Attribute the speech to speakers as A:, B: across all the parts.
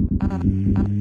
A: Mm-hmm.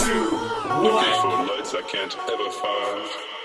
B: two, one.
A: Looking for lights I can't ever find.